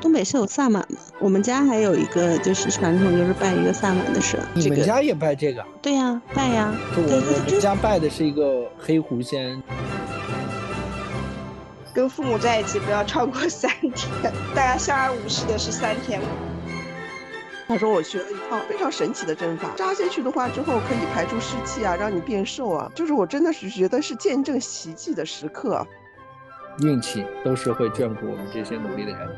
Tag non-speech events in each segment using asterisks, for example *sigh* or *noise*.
东北是有萨满吗？我们家还有一个就是传统，就是拜一个萨满的神。你们家也拜这个？对呀，拜呀。我我们家拜的是一个黑狐仙。跟父母在一起不要超过三天，大家相安无事的是三天。他说我学了一套非常神奇的针法，扎下去的话之后可以排出湿气啊，让你变瘦啊。就是我真的是觉得是见证奇迹的时刻。运气都是会眷顾我们这些努力的人。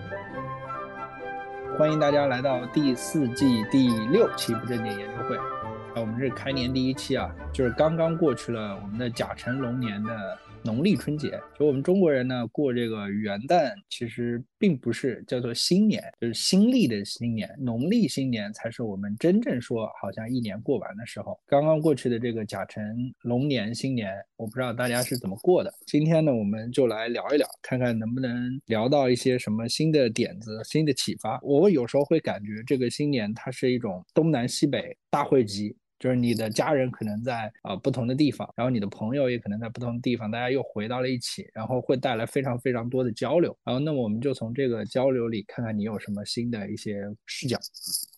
欢迎大家来到第四季第六期不正经研究会。啊，我们是开年第一期啊，就是刚刚过去了我们的甲辰龙年的。农历春节，就我们中国人呢过这个元旦，其实并不是叫做新年，就是新历的新年，农历新年才是我们真正说好像一年过完的时候。刚刚过去的这个甲辰龙年新年，我不知道大家是怎么过的。今天呢，我们就来聊一聊，看看能不能聊到一些什么新的点子、新的启发。我有时候会感觉这个新年它是一种东南西北大汇集。就是你的家人可能在啊不同的地方，然后你的朋友也可能在不同的地方，大家又回到了一起，然后会带来非常非常多的交流。然后，那么我们就从这个交流里看看你有什么新的一些视角。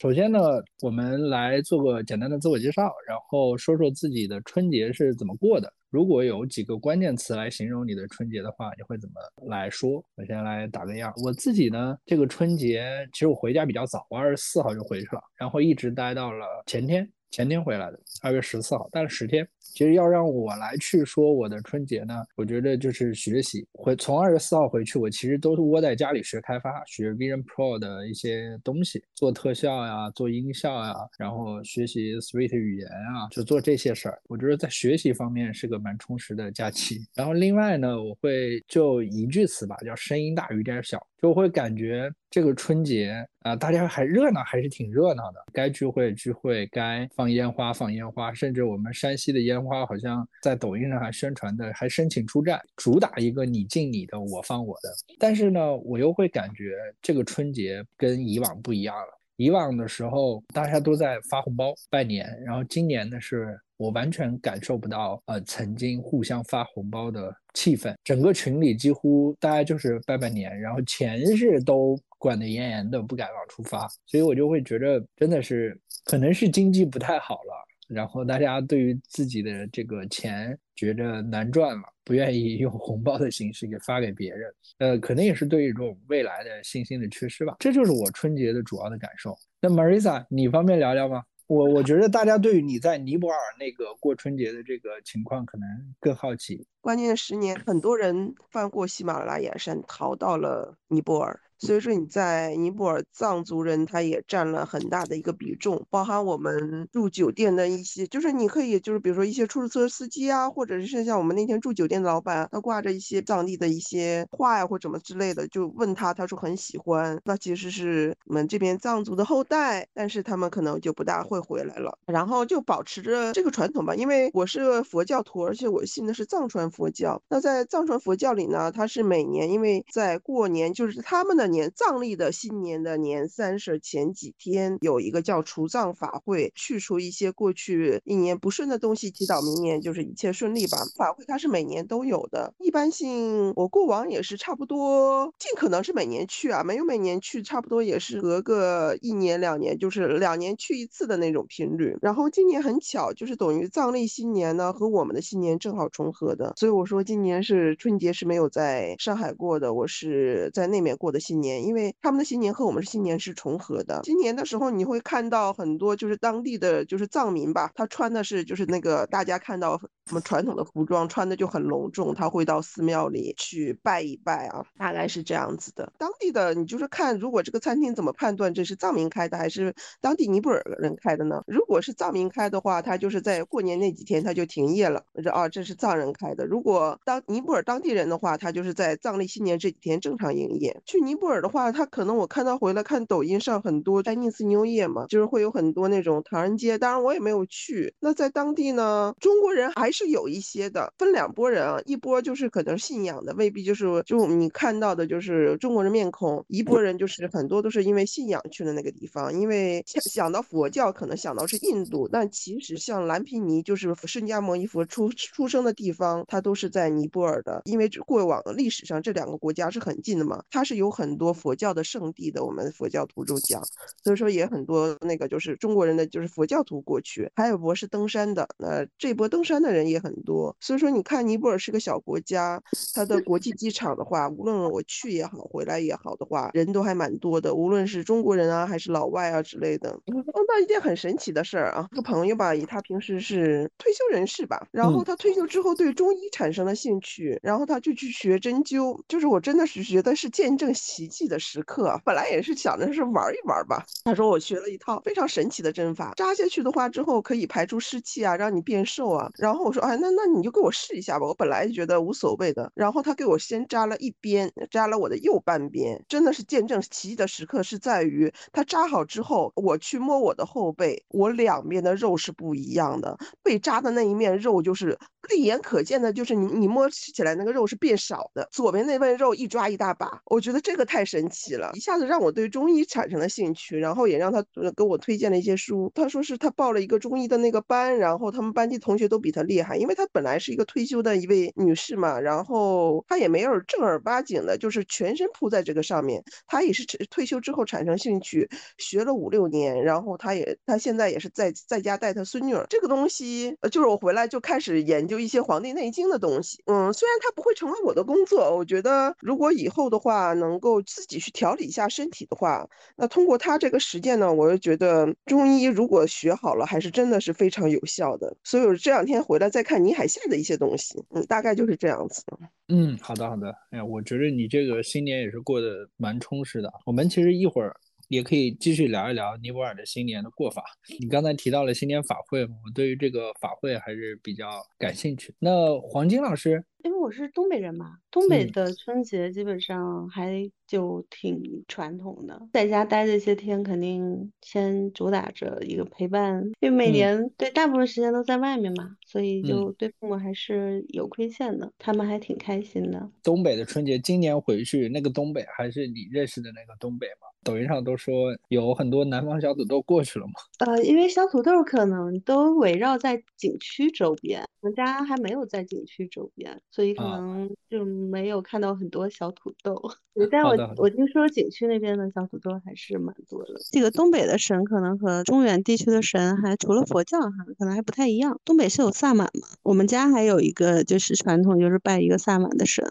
首先呢，我们来做个简单的自我介绍，然后说说自己的春节是怎么过的。如果有几个关键词来形容你的春节的话，你会怎么来说？我先来打个样。我自己呢，这个春节其实我回家比较早，我二十四号就回去了，然后一直待到了前天。前天回来的，二月十四号，待了十天。其实要让我来去说我的春节呢，我觉得就是学习。回从二月四号回去，我其实都是窝在家里学开发，学 Vision Pro 的一些东西，做特效呀，做音效呀，然后学习 Swift 语言啊，就做这些事儿。我觉得在学习方面是个蛮充实的假期。然后另外呢，我会就一句词吧，叫声音大雨点小。就会感觉这个春节啊，大家还热闹，还是挺热闹的。该聚会聚会，该放烟花放烟花，甚至我们山西的烟花好像在抖音上还宣传的，还申请出战，主打一个你敬你的，我放我的。但是呢，我又会感觉这个春节跟以往不一样了。以往的时候，大家都在发红包拜年，然后今年呢是。我完全感受不到，呃，曾经互相发红包的气氛。整个群里几乎大家就是拜拜年，然后钱是都管得严严的，不敢往出发。所以我就会觉得，真的是可能是经济不太好了，然后大家对于自己的这个钱觉得难赚了，不愿意用红包的形式给发给别人。呃，可能也是对于这种未来的信心的缺失吧。这就是我春节的主要的感受。那 Marisa，你方便聊聊吗？我我觉得大家对于你在尼泊尔那个过春节的这个情况可能更好奇。关键十年，很多人翻过喜马拉雅山，逃到了尼泊尔。所以说你在尼泊尔藏族人他也占了很大的一个比重，包含我们住酒店的一些，就是你可以就是比如说一些出租车司机啊，或者是像我们那天住酒店的老板，他挂着一些藏地的一些画呀或什么之类的，就问他，他说很喜欢，那其实是我们这边藏族的后代，但是他们可能就不大会回来了，然后就保持着这个传统吧，因为我是佛教徒，而且我信的是藏传佛教，那在藏传佛教里呢，他是每年因为在过年就是他们的。年藏历的新年的年三十前几天有一个叫除藏法会，去除一些过去一年不顺的东西，祈祷明年就是一切顺利吧。法会它是每年都有的，一般性我过往也是差不多，尽可能是每年去啊，没有每年去，差不多也是隔个一年两年，就是两年去一次的那种频率。然后今年很巧，就是等于藏历新年呢和我们的新年正好重合的，所以我说今年是春节是没有在上海过的，我是在那边过的新。年，因为他们的新年和我们的新年是重合的。今年的时候，你会看到很多就是当地的就是藏民吧，他穿的是就是那个大家看到什么传统的服装，穿的就很隆重，他会到寺庙里去拜一拜啊，大概是这样子的。当地的你就是看，如果这个餐厅怎么判断这是藏民开的还是当地尼泊尔人开的呢？如果是藏民开的话，他就是在过年那几天他就停业了，说啊这是藏人开的。如果当尼泊尔当地人的话，他就是在藏历新年这几天正常营业。去尼泊。泊尔的话，他可能我看到回来看抖音上很多 Chinese New Year 嘛，就是会有很多那种唐人街。当然我也没有去。那在当地呢，中国人还是有一些的，分两拨人啊，一波就是可能信仰的，未必就是就你看到的就是中国人面孔；一拨人就是很多都是因为信仰去了那个地方。因为想到佛教，可能想到是印度，但其实像蓝皮尼就是释迦摩尼佛出出生的地方，它都是在尼泊尔的。因为过往的历史上这两个国家是很近的嘛，它是有很多佛教的圣地的。我们佛教徒就讲，所以说也很多那个就是中国人的就是佛教徒过去，还有波是登山的，那这波登山的人也很多。所以说你看尼泊尔是个小国家，它的国际机场的话，无论我去也好，回来也好的话，人都还蛮多的，无论是中国人啊还是老外啊之类的。碰到一件很神奇的事儿啊，这个朋友吧，以他平时是退休人士吧，然后他退休之后对中医产生了兴趣，然后他就去学针灸，就是我真的是觉得是见证奇迹的时刻。本来也是想着是玩一玩吧，他说我学了一套非常神奇的针法，扎下去的话之后可以排出湿气啊，让你变瘦啊。然后我说，哎，那那你就给我试一下吧。我本来觉得无所谓的，然后他给我先扎了一边，扎了我的右半边，真的是见证奇迹的时刻是在于他扎好之后，我去摸我的后背，我两边的肉是不一样的，被扎的那一面肉就是立眼可见的，就是你你摸起来那个肉是变少的，左边那份肉一抓一大把，我觉得这个太太神奇了，一下子让我对中医产生了兴趣，然后也让他给我推荐了一些书。他说是他报了一个中医的那个班，然后他们班级同学都比他厉害，因为他本来是一个退休的一位女士嘛，然后他也没有正儿八经的，就是全身扑在这个上面。他也是退休之后产生兴趣，学了五六年，然后他也他现在也是在在家带他孙女儿。这个东西，呃，就是我回来就开始研究一些《黄帝内经》的东西。嗯，虽然它不会成为我的工作，我觉得如果以后的话能够自己去调理一下身体的话，那通过他这个实践呢，我就觉得中医如果学好了，还是真的是非常有效的。所以我这两天回来再看倪海厦的一些东西，嗯，大概就是这样子。嗯，好的好的。哎呀，我觉得你这个新年也是过得蛮充实的。我们其实一会儿。也可以继续聊一聊尼泊尔的新年的过法。你刚才提到了新年法会，我对于这个法会还是比较感兴趣。那黄金老师，因为我是东北人嘛，东北的春节基本上还就挺传统的，在家待这些天，肯定先主打着一个陪伴，因为每年对大部分时间都在外面嘛，所以就对父母还是有亏欠的，他们还挺开心的。东北的春节今年回去，那个东北还是你认识的那个东北吗？抖音上都说有很多南方小土豆过去了吗？呃，因为小土豆可能都围绕在景区周边，我们家还没有在景区周边，所以可能就没有看到很多小土豆。*laughs* 但我我听说景区那边的小土豆还是蛮多的。这个东北的神可能和中原地区的神还除了佛教哈，可能还不太一样。东北是有萨满嘛？我们家还有一个就是传统，就是拜一个萨满的神。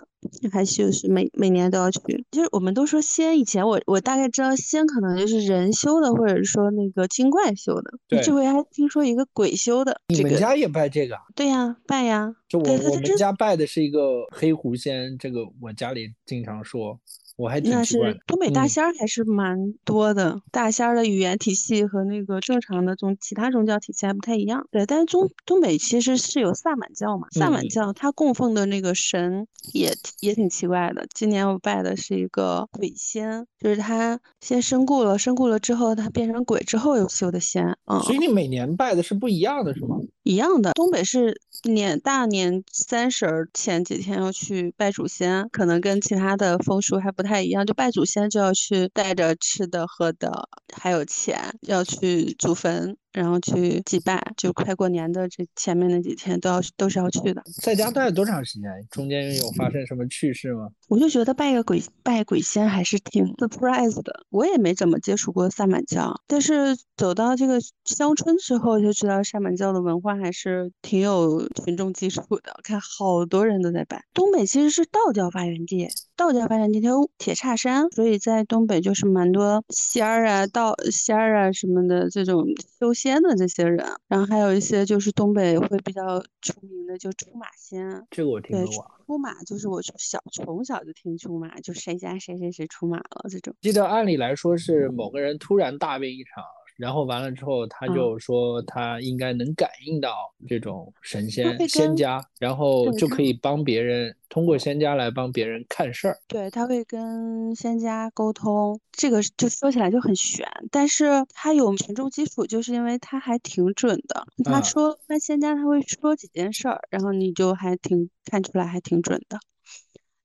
还就是每每年都要去，就是我们都说西安以前我我大概知道西安可能就是人修的，或者是说那个精怪修的。对，这回还听说一个鬼修的。你们家也拜这个？对呀，拜呀。就我我们家拜的是一个黑狐仙，这个我家里经常说。我还那是东北大仙儿还是蛮多的，大仙儿的语言体系和那个正常的宗其他宗教体系还不太一样。对，但是中东北其实是有萨满教嘛，萨满教他供奉的那个神也也挺奇怪的。今年我拜的是一个鬼仙，就是他先身故了，身故了之后他变成鬼之后又修的仙。嗯，所以你每年拜的是不一样的，是吗？一样的，东北是年大年三十儿前几天要去拜祖先，可能跟其他的风俗还不太一样。就拜祖先就要去带着吃的喝的，还有钱要去祖坟。然后去祭拜，就快过年的这前面那几天都要都是要去的。在家待了多长时间？中间有发生什么趣事吗？我就觉得拜个鬼拜鬼仙还是挺 surprise 的。我也没怎么接触过萨满教，但是走到这个乡村之后就知道萨满教的文化还是挺有群众基础的。看好多人都在拜。东北其实是道教发源地，道教发源地它有铁叉山，所以在东北就是蛮多仙儿啊、道仙儿啊什么的这种修仙。仙的这些人，然后还有一些就是东北会比较出名的，就出马仙。这个我听过。出马就是我小从小就听出马，就谁家谁谁谁出马了这种。记得按理来说是某个人突然大病一场，然后完了之后，他就说他应该能感应到这种神仙仙家，然后就可以帮别人通过仙家来帮别人看事儿。对他会跟仙家沟通，这个就说起来就很玄，但是他有群众基础，就是因为他还挺准的。他说那仙家他会说几件事儿，然后你就还挺看出来还挺准的。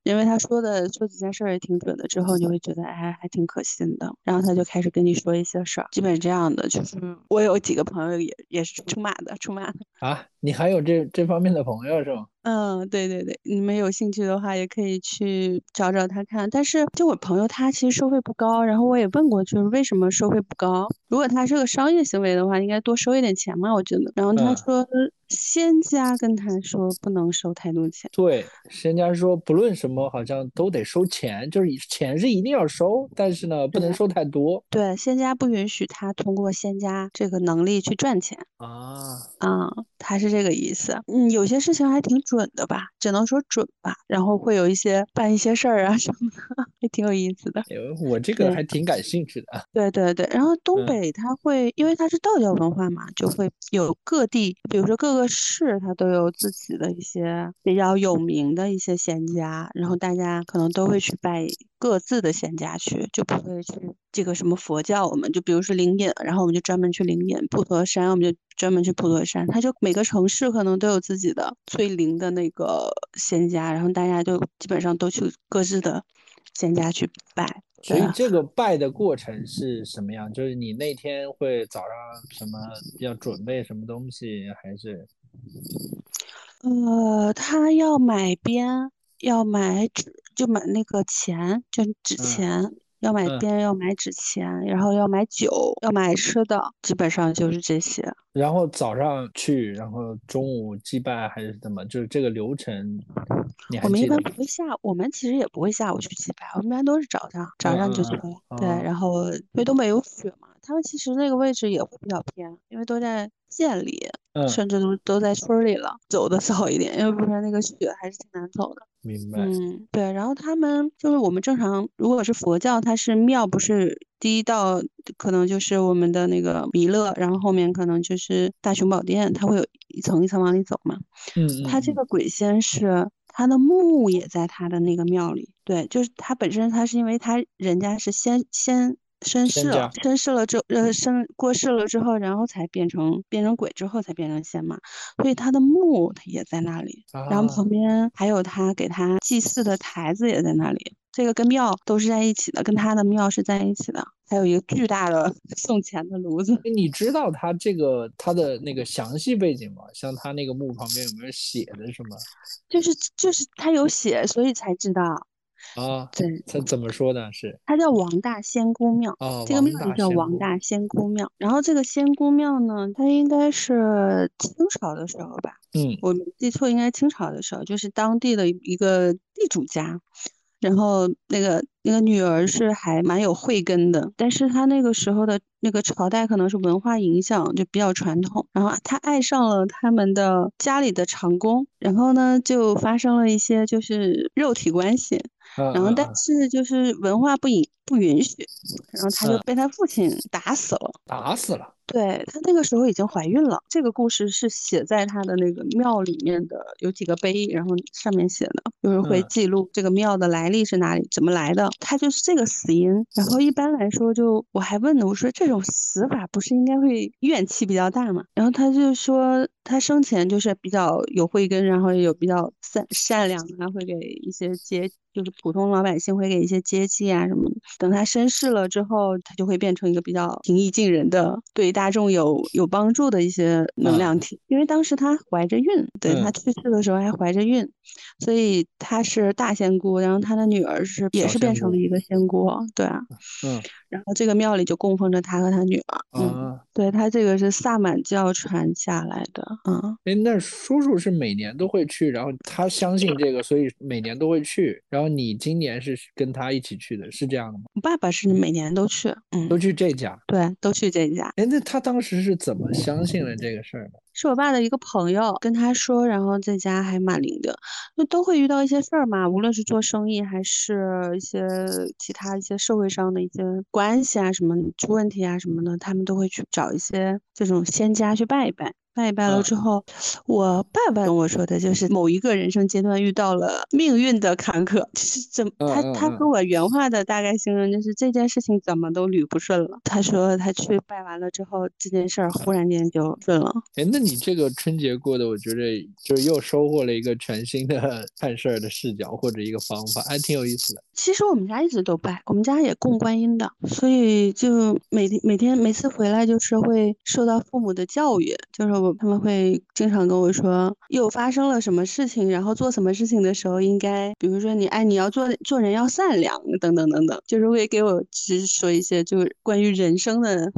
因为他说的说几件事儿也挺准的，之后你会觉得哎还挺可信的，然后他就开始跟你说一些事儿，基本这样的。就是我有几个朋友也也是出马的，出马的啊，你还有这这方面的朋友是吗？嗯，对对对，你们有兴趣的话也可以去找找他看。但是就我朋友他其实收费不高，然后我也问过，就是为什么收费不高？如果他是个商业行为的话，应该多收一点钱嘛，我觉得。然后他说。仙家跟他说不能收太多钱。对，仙家说不论什么好像都得收钱，就是钱是一定要收，但是呢不能收太多。对，仙家不允许他通过仙家这个能力去赚钱啊啊，他是这个意思。嗯，有些事情还挺准的吧，只能说准吧。然后会有一些办一些事儿啊什么的，*laughs* 也挺有意思的。我这个还挺感兴趣的。对对对，然后东北它会，因为它是道教文化嘛，就会有各地，比如说各个。市它都有自己的一些比较有名的一些仙家，然后大家可能都会去拜各自的仙家去，就不会去这个什么佛教，我们就比如说灵隐，然后我们就专门去灵隐；普陀山，我们就专门去普陀山。它就每个城市可能都有自己的最灵的那个仙家，然后大家就基本上都去各自的仙家去拜。所以这个拜的过程是什么样？就是你那天会早上什么要准备什么东西，还是？呃，他要买鞭，要买纸，就买那个钱，就纸钱。要买鞭，要买纸钱，然后要买酒，要买吃的，基本上就是这些。然后早上去，然后中午祭拜还是怎么？就是这个流程，我们一般不会下，我们其实也不会下午去祭拜，我们一般都是早上，早上就去。对，然后因为东北有雪嘛，他们其实那个位置也会比较偏，因为都在县里，甚至都都在村里了，走的早一点，因为不然那个雪还是挺难走的。明白。嗯，对。然后他们就是我们正常，如果是佛教，它是庙，不是第一道可能就是我们的那个弥勒，然后后面可能就是大雄宝殿，它会有一层一层往里走嘛。嗯。他这个鬼仙是他的墓也在他的那个庙里，对，就是他本身他是因为他人家是先先。身世了，身世了之呃，身过世了之后，然后才变成变成鬼之后才变成仙嘛，所以他的墓他也在那里，然后旁边还有他给他祭祀的台子也在那里，这个跟庙都是在一起的，跟他的庙是在一起的，还有一个巨大的 *laughs* 送钱的炉子。你知道他这个他的那个详细背景吗？像他那个墓旁边有没有写的什么？就是就是他有写，所以才知道。啊，对，他怎么说呢？是他叫王大仙姑庙，哦，这个庙就叫王大仙姑庙。然后这个仙姑庙呢，它应该是清朝的时候吧？嗯，我没记错，应该清朝的时候，就是当地的一个地主家。然后那个那个女儿是还蛮有慧根的，但是她那个时候的那个朝代可能是文化影响，就比较传统。然后她爱上了他们的家里的长工，然后呢就发生了一些就是肉体关系。然后但是就是文化不允不允许，然后他就被他父亲打死了，打死了。对他那个时候已经怀孕了，这个故事是写在他的那个庙里面的，有几个碑，然后上面写的，就是会记录这个庙的来历是哪里，怎么来的，他就是这个死因。然后一般来说，就我还问呢，我说这种死法不是应该会怨气比较大吗？然后他就说他生前就是比较有慧根，然后也有比较善善良啊，会给一些阶就是普通老百姓会给一些接济啊什么的。等他身世了之后，他就会变成一个比较平易近人的对。大众有有帮助的一些能量体，因为当时他怀着孕，对他去世的时候还怀着孕，所以他是大仙姑，然后他的女儿是也是变成了一个仙姑，对啊，嗯，然后这个庙里就供奉着他和他女儿，嗯，对他这个是萨满教传下来的，嗯。哎，那叔叔是每年都会去，然后他相信这个，所以每年都会去。然后你今年是跟他一起去的，是这样的吗？我爸爸是每年都去，嗯，都去这家，对，都去这家。哎，那他当时是怎么相信了这个事儿的？是我爸的一个朋友跟他说，然后在家还蛮灵的，那都会遇到一些事儿嘛，无论是做生意还是一些其他一些社会上的一些关系啊什么出问题啊什么的，他们都会去找一些这种仙家去拜一拜。拜一拜了之后，我爸爸跟我说的就是某一个人生阶段遇到了命运的坎坷，是怎他他跟我原话的大概形容就是这件事情怎么都捋不顺了。他说他去拜完了之后，这件事儿忽然间就顺了。哎，那你这个春节过的，我觉得就是又收获了一个全新的 *laughs* 看事儿的视角或者一个方法，还挺有意思的。其实我们家一直都拜，我们家也供观音的，所以就每天每天每次回来就是会受到父母的教育，就是我他们会经常跟我说又发生了什么事情，然后做什么事情的时候应该，比如说你哎你要做做人要善良等等等等，就是会给我直说一些就是关于人生的。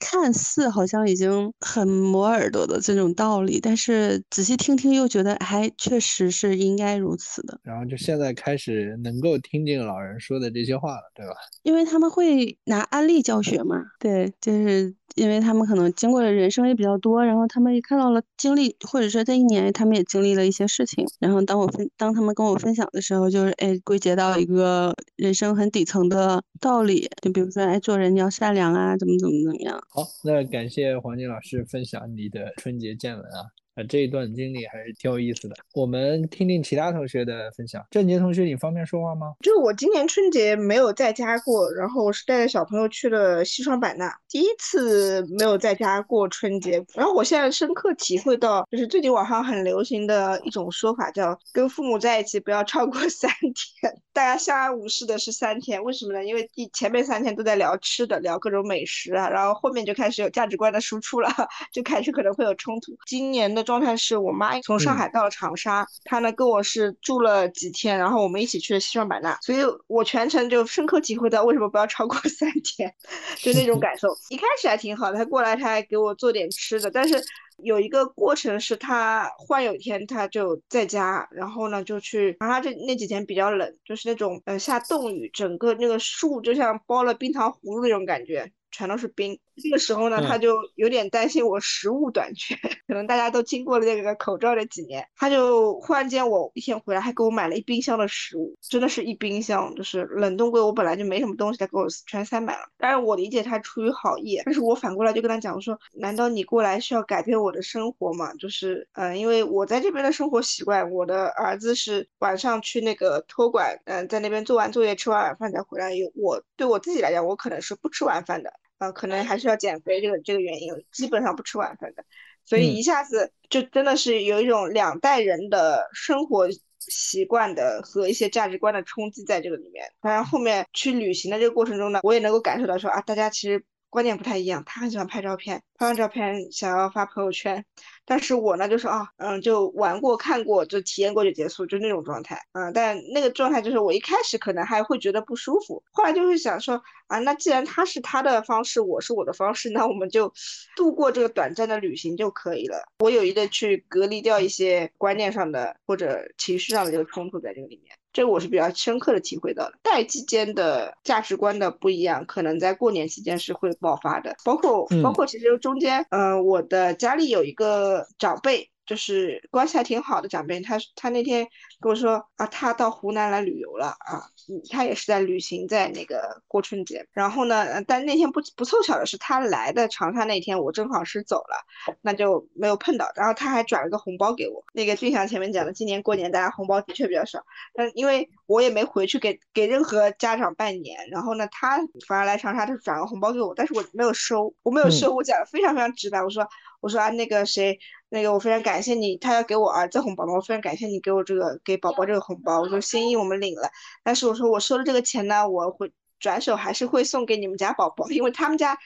看似好像已经很磨耳朵的这种道理，但是仔细听听又觉得还确实是应该如此的。然后就现在开始能够听进老人说的这些话了，对吧？因为他们会拿案例教学嘛，对，就是因为他们可能经过的人生也比较多，然后他们也看到了经历，或者说这一年他们也经历了一些事情。然后当我分当他们跟我分享的时候，就是哎归结到一个人生很底层的道理，就比如说哎做人你要善良啊，怎么怎么怎么样。好，那感谢黄金老师分享你的春节见闻啊。啊这一段经历还是挺有意思的，我们听听其他同学的分享。郑杰同学，你方便说话吗？就我今年春节没有在家过，然后我是带着小朋友去了西双版纳，第一次没有在家过春节。然后我现在深刻体会到，就是最近网上很流行的一种说法，叫跟父母在一起不要超过三天。大家相安无事的是三天，为什么呢？因为第前面三天都在聊吃的，聊各种美食啊，然后后面就开始有价值观的输出了，*laughs* 就开始可能会有冲突。今年的。状态是我妈从上海到了长沙，她呢跟我是住了几天，然后我们一起去了西双版纳，所以我全程就深刻体会到为什么不要超过 *laughs* 三天，就那种感受。一开始还挺好的，她过来她还给我做点吃的，但是有一个过程是他忽然有一天他就在家，然后呢就去长沙这那几天比较冷，就是那种呃下冻雨，整个那个树就像包了冰糖葫芦那种感觉。全都是冰，这个时候呢，他就有点担心我食物短缺，*laughs* 可能大家都经过了这个口罩这几年，他就忽然间我一天回来还给我买了一冰箱的食物，真的是一冰箱，就是冷冻柜我本来就没什么东西，他给我全塞满了。当然我理解他出于好意，但是我反过来就跟他讲，我说难道你过来是要改变我的生活吗？就是嗯，因为我在这边的生活习惯，我的儿子是晚上去那个托管，嗯，在那边做完作业吃完晚饭再回来，有我对我自己来讲，我可能是不吃晚饭的。啊，可能还是要减肥这个这个原因，基本上不吃晚饭的，所以一下子就真的是有一种两代人的生活习惯的和一些价值观的冲击在这个里面。当然后面去旅行的这个过程中呢，我也能够感受到说啊，大家其实。观念不太一样，他很喜欢拍照片，拍完照片想要发朋友圈，但是我呢就是啊，嗯，就玩过看过就体验过就结束，就那种状态，嗯，但那个状态就是我一开始可能还会觉得不舒服，后来就会想说啊，那既然他是他的方式，我是我的方式，那我们就度过这个短暂的旅行就可以了。我有一个去隔离掉一些观念上的或者情绪上的这个冲突在这个里面。这个我是比较深刻的体会到的，代际间的价值观的不一样，可能在过年期间是会爆发的，包括包括其实中间，嗯，我的家里有一个长辈。就是关系还挺好的长辈，他他那天跟我说啊，他到湖南来旅游了啊，嗯，他也是在旅行，在那个过春节。然后呢，但那天不不凑巧的是，他来的长沙那天我正好是走了，那就没有碰到。然后他还转了个红包给我。那个俊祥前面讲的，今年过年大家红包的确比较少，但因为我也没回去给给任何家长拜年，然后呢，他反而来长沙就转个红包给我，但是我没有收，我没有收，我讲的非常非常直白，我说。我说啊，那个谁，那个我非常感谢你，他要给我儿子红包嘛，我非常感谢你给我这个给宝宝这个红包。我说心意我们领了，但是我说我收了这个钱呢，我会转手还是会送给你们家宝宝，因为他们家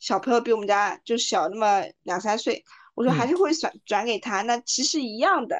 小朋友比我们家就小那么两三岁，我说还是会转转给他。那其实一样的，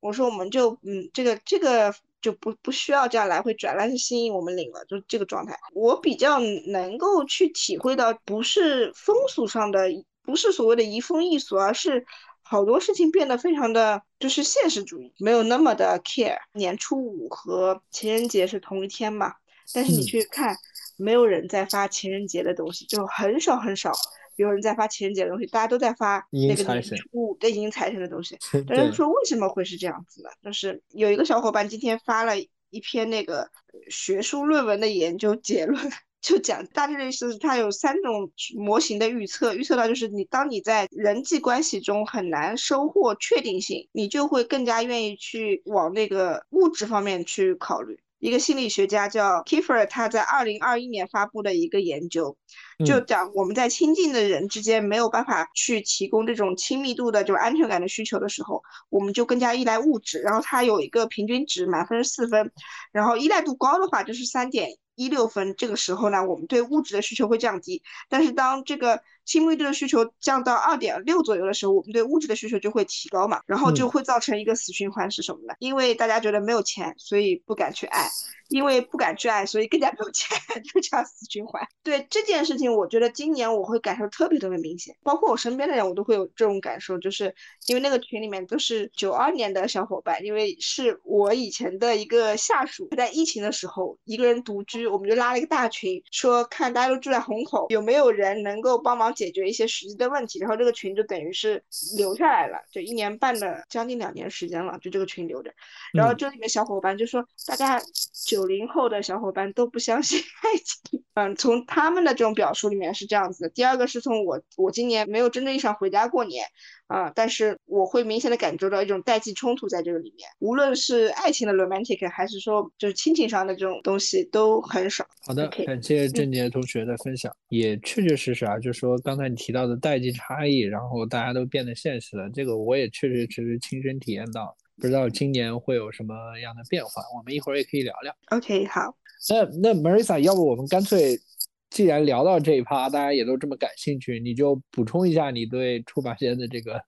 我说我们就嗯，这个这个就不不需要这样来回转，但是心意我们领了，就这个状态。我比较能够去体会到，不是风俗上的。不是所谓的移风易俗，而是好多事情变得非常的就是现实主义，没有那么的 care。年初五和情人节是同一天嘛，但是你去看，没有人在发情人节的东西，就很少很少有人在发情人节的东西，大家都在发那个年初五的迎财神的东西。*laughs* 大家说为什么会是这样子呢？就是有一个小伙伴今天发了一篇那个学术论文的研究结论。就讲大致的意思是，它有三种模型的预测，预测到就是你当你在人际关系中很难收获确定性，你就会更加愿意去往那个物质方面去考虑。一个心理学家叫 Kiefer，他在二零二一年发布的一个研究，就讲我们在亲近的人之间没有办法去提供这种亲密度的就安全感的需求的时候，我们就更加依赖物质。然后它有一个平均值，满分是四分，然后依赖度高的话就是三点。一六分，这个时候呢，我们对物质的需求会降低，但是当这个亲密度的需求降到二点六左右的时候，我们对物质的需求就会提高嘛，然后就会造成一个死循环是什么呢？因为大家觉得没有钱，所以不敢去爱。因为不敢去爱，所以更加没有钱，*laughs* 就这样死循环。对这件事情，我觉得今年我会感受特别特别明显，包括我身边的人，我都会有这种感受，就是因为那个群里面都是九二年的小伙伴，因为是我以前的一个下属，在疫情的时候一个人独居，我们就拉了一个大群，说看大家都住在虹口，有没有人能够帮忙解决一些实际的问题，然后这个群就等于是留下来了，就一年半的将近两年时间了，就这个群留着，然后这里面小伙伴就说大家九。九零后的小伙伴都不相信爱情，嗯，从他们的这种表述里面是这样子的。第二个是从我，我今年没有真正意义上回家过年，啊，但是我会明显的感觉到一种代际冲突在这个里面，无论是爱情的 romantic，还是说就是亲情上的这种东西都很少。好的，感谢郑杰同学的分享，也确确实实啊，就是说刚才你提到的代际差异，然后大家都变得现实了，这个我也确确实实亲身体验到。不知道今年会有什么样的变化，我们一会儿也可以聊聊。OK，好。那那 Marissa，要不我们干脆，既然聊到这一趴，大家也都这么感兴趣，你就补充一下你对出马仙的这个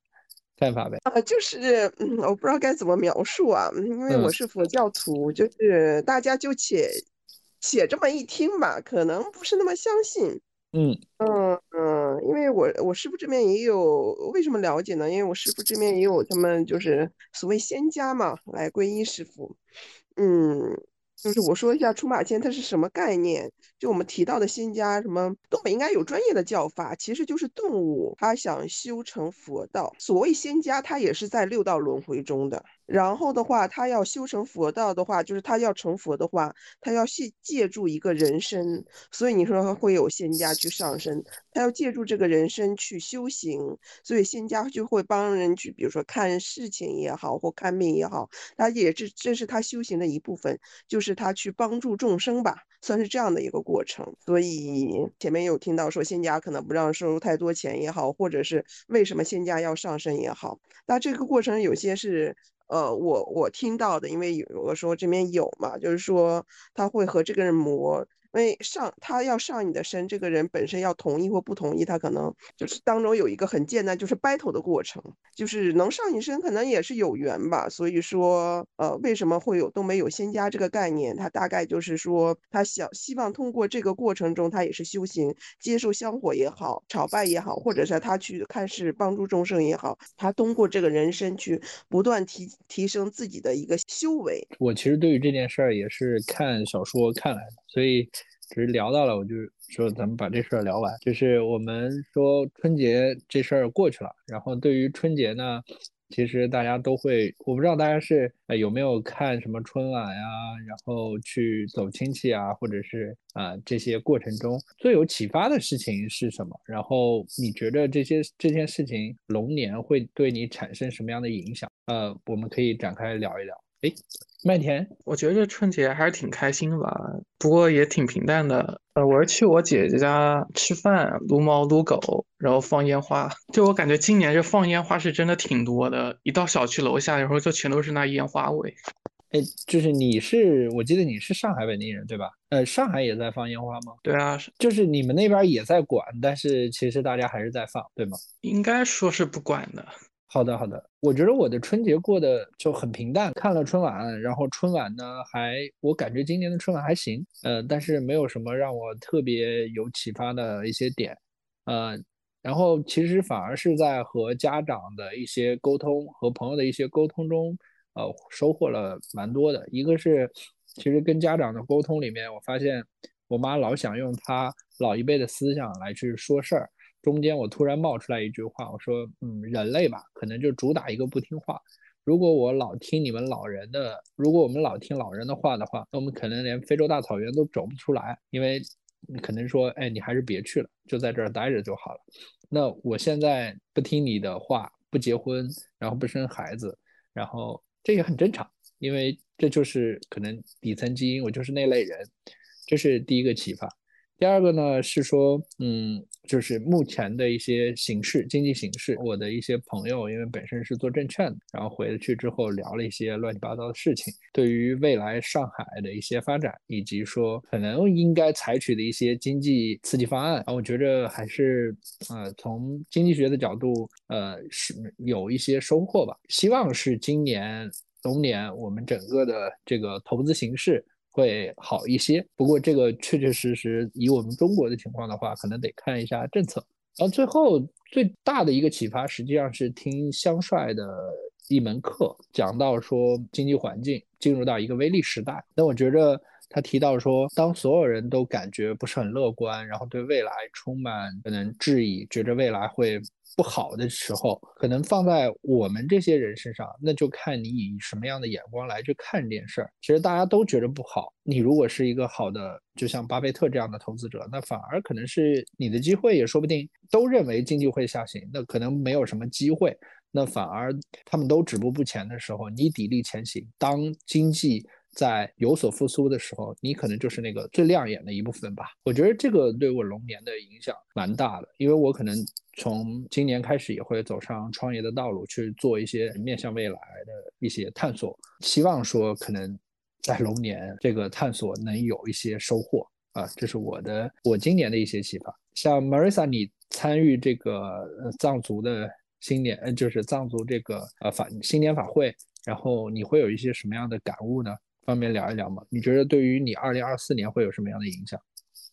看法呗。啊，就是，嗯，我不知道该怎么描述啊，因为我是佛教徒，就是大家就且且这么一听吧，可能不是那么相信。嗯嗯嗯，因为我我师傅这边也有，为什么了解呢？因为我师傅这边也有他们就是所谓仙家嘛，来皈依师傅。嗯，就是我说一下出马仙它是什么概念。就我们提到的仙家，什么东北应该有专业的叫法，其实就是动物，它想修成佛道。所谓仙家，它也是在六道轮回中的。然后的话，他要修成佛道的话，就是他要成佛的话，他要借借助一个人身，所以你说会有仙家去上身，他要借助这个人身去修行，所以仙家就会帮人去，比如说看事情也好，或看命也好，他也是这是他修行的一部分，就是他去帮助众生吧，算是这样的一个过程。所以前面有听到说仙家可能不让收太多钱也好，或者是为什么仙家要上身也好，那这个过程有些是。呃，我我听到的，因为有的时候这边有嘛，就是说他会和这个人磨。因为上他要上你的身，这个人本身要同意或不同意，他可能就是当中有一个很艰难，就是 battle 的过程，就是能上你身，可能也是有缘吧。所以说，呃，为什么会有都没有仙家这个概念？他大概就是说，他想希望通过这个过程中，他也是修行，接受香火也好，朝拜也好，或者是他去看事帮助众生也好，他通过这个人生去不断提提升自己的一个修为。我其实对于这件事儿也是看小说看来的。所以，只是聊到了，我就说咱们把这事儿聊完。就是我们说春节这事儿过去了，然后对于春节呢，其实大家都会，我不知道大家是呃有没有看什么春晚呀，然后去走亲戚啊，或者是啊这些过程中最有启发的事情是什么？然后你觉得这些这件事情龙年会对你产生什么样的影响？呃，我们可以展开聊一聊。哎。麦田，我觉得这春节还是挺开心的吧，不过也挺平淡的。呃，我是去我姐姐家吃饭，撸猫撸狗，然后放烟花。就我感觉今年这放烟花是真的挺多的，一到小区楼下，然后就全都是那烟花味。哎，就是你是，我记得你是上海本地人对吧？呃，上海也在放烟花吗？对啊，就是你们那边也在管，但是其实大家还是在放，对吗？应该说是不管的。好的，好的。我觉得我的春节过得就很平淡，看了春晚，然后春晚呢还，我感觉今年的春晚还行，呃，但是没有什么让我特别有启发的一些点，呃，然后其实反而是在和家长的一些沟通和朋友的一些沟通中，呃，收获了蛮多的。一个是，其实跟家长的沟通里面，我发现我妈老想用她老一辈的思想来去说事儿。中间我突然冒出来一句话，我说，嗯，人类吧，可能就主打一个不听话。如果我老听你们老人的，如果我们老听老人的话的话，那我们可能连非洲大草原都走不出来，因为。你可能说，哎，你还是别去了，就在这儿待着就好了。那我现在不听你的话，不结婚，然后不生孩子，然后这也很正常，因为这就是可能底层基因，我就是那类人，这是第一个启发。第二个呢是说，嗯，就是目前的一些形势，经济形势。我的一些朋友，因为本身是做证券的，然后回去之后聊了一些乱七八糟的事情，对于未来上海的一些发展，以及说可能应该采取的一些经济刺激方案，啊，我觉着还是，呃，从经济学的角度，呃，是有一些收获吧。希望是今年龙年我们整个的这个投资形势。会好一些，不过这个确确实实以我们中国的情况的话，可能得看一下政策。然后最后最大的一个启发，实际上是听香帅的一门课，讲到说经济环境进入到一个微利时代。那我觉着他提到说，当所有人都感觉不是很乐观，然后对未来充满可能质疑，觉着未来会。不好的时候，可能放在我们这些人身上，那就看你以什么样的眼光来去看这件事儿。其实大家都觉得不好，你如果是一个好的，就像巴菲特这样的投资者，那反而可能是你的机会，也说不定。都认为经济会下行，那可能没有什么机会，那反而他们都止步不前的时候，你砥砺前行。当经济在有所复苏的时候，你可能就是那个最亮眼的一部分吧。我觉得这个对我龙年的影响蛮大的，因为我可能从今年开始也会走上创业的道路，去做一些面向未来的一些探索。希望说可能在龙年这个探索能有一些收获啊，这是我的我今年的一些启发。像 Marisa，你参与这个藏族的新年，呃，就是藏族这个呃法新年法会，然后你会有一些什么样的感悟呢？方便聊一聊吗？你觉得对于你二零二四年会有什么样的影响？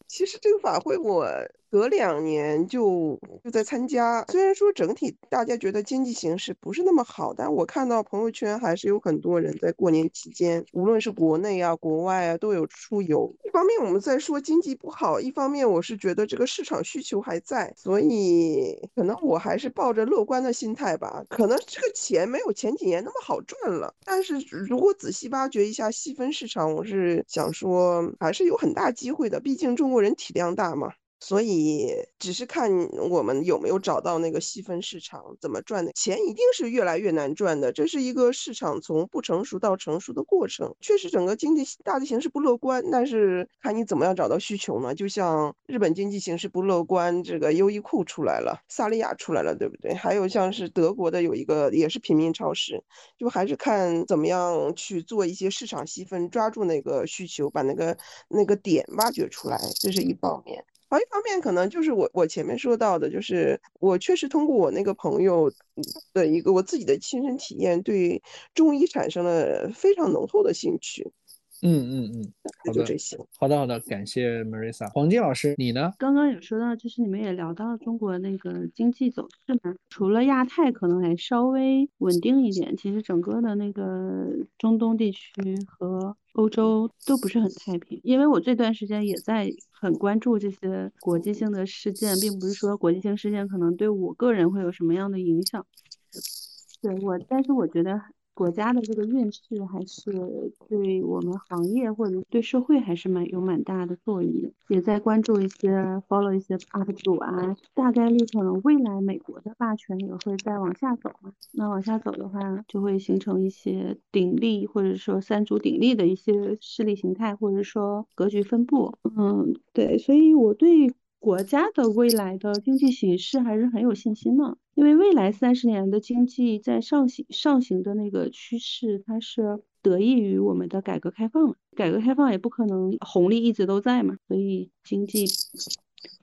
其实这个法会我。隔两年就就在参加，虽然说整体大家觉得经济形势不是那么好，但我看到朋友圈还是有很多人在过年期间，无论是国内啊、国外啊，都有出游。一方面我们在说经济不好，一方面我是觉得这个市场需求还在，所以可能我还是抱着乐观的心态吧。可能这个钱没有前几年那么好赚了，但是如果仔细挖掘一下细分市场，我是想说还是有很大机会的，毕竟中国人体量大嘛。所以只是看我们有没有找到那个细分市场，怎么赚的钱一定是越来越难赚的。这是一个市场从不成熟到成熟的过程。确实，整个经济大的形势不乐观，但是看你怎么样找到需求呢？就像日本经济形势不乐观，这个优衣库出来了，萨莉亚出来了，对不对？还有像是德国的有一个也是平民超市，就还是看怎么样去做一些市场细分，抓住那个需求，把那个那个点挖掘出来，这是一方面。还一方面，可能就是我我前面说到的，就是我确实通过我那个朋友的一个我自己的亲身体验，对中医产生了非常浓厚的兴趣。嗯嗯嗯，那就这些。好的好的，感谢 Marissa。黄金老师，你呢？刚刚有说到，就是你们也聊到中国那个经济走势嘛，除了亚太可能还稍微稳定一点，其实整个的那个中东地区和欧洲都不是很太平。因为我这段时间也在很关注这些国际性的事件，并不是说国际性事件可能对我个人会有什么样的影响。对我，但是我觉得。国家的这个运势还是对我们行业或者对社会还是蛮有蛮大的作用的，也在关注一些 follow 一些 UP 主啊，大概率可能未来美国的霸权也会再往下走嘛，那往下走的话就会形成一些鼎立或者说三足鼎立的一些势力形态或者说格局分布，嗯，对，所以我对。国家的未来的经济形势还是很有信心的，因为未来三十年的经济在上行上行的那个趋势，它是得益于我们的改革开放。改革开放也不可能红利一直都在嘛，所以经济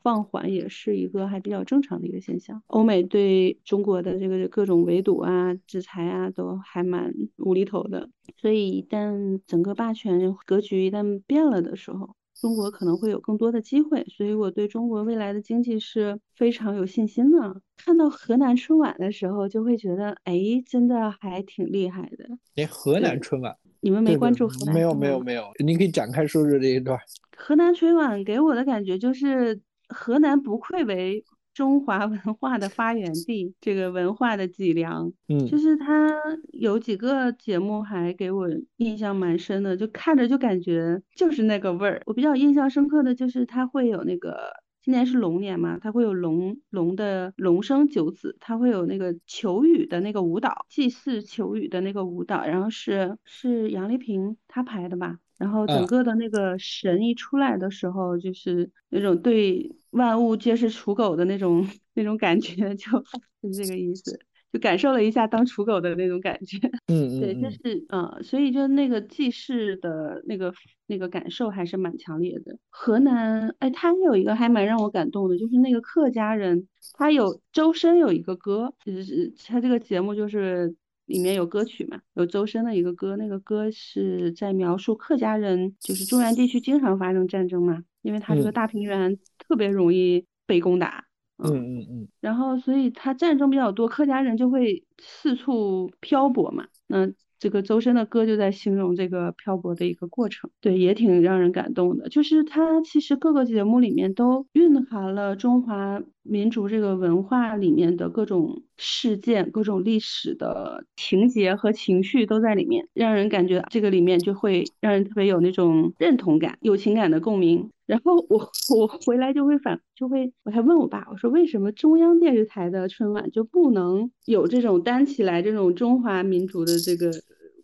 放缓也是一个还比较正常的一个现象。欧美对中国的这个各种围堵啊、制裁啊，都还蛮无厘头的。所以一旦整个霸权格局一旦变了的时候，中国可能会有更多的机会，所以我对中国未来的经济是非常有信心的。看到河南春晚的时候，就会觉得，哎，真的还挺厉害的。哎，河南春晚，你们没关注河南？没有，没有，没有。你可以展开说说这一段。河南春晚给我的感觉就是，河南不愧为。中华文化的发源地，这个文化的脊梁，嗯，就是它有几个节目还给我印象蛮深的，就看着就感觉就是那个味儿。我比较印象深刻的就是它会有那个今年是龙年嘛，它会有龙龙的龙生九子，它会有那个求雨的那个舞蹈，祭祀求雨的那个舞蹈，然后是是杨丽萍她排的吧。然后整个的那个神一出来的时候，就是那种对万物皆是刍狗的那种那种感觉，*laughs* 就是这个意思，就感受了一下当刍狗的那种感觉。*laughs* 嗯嗯，对，就是嗯，所以就那个祭祀的那个那个感受还是蛮强烈的。河南，哎，他有一个还蛮让我感动的，就是那个客家人，他有周深有一个歌，就是他这个节目就是。里面有歌曲嘛？有周深的一个歌，那个歌是在描述客家人，就是中原地区经常发生战争嘛，因为他这个大平原特别容易被攻打。嗯嗯嗯。然后，所以他战争比较多，客家人就会四处漂泊嘛。那这个周深的歌就在形容这个漂泊的一个过程，对，也挺让人感动的。就是他其实各个节目里面都蕴含了中华民族这个文化里面的各种事件、各种历史的情节和情绪都在里面，让人感觉这个里面就会让人特别有那种认同感、有情感的共鸣。然后我我回来就会反就会我还问我爸，我说为什么中央电视台的春晚就不能有这种担起来这种中华民族的这个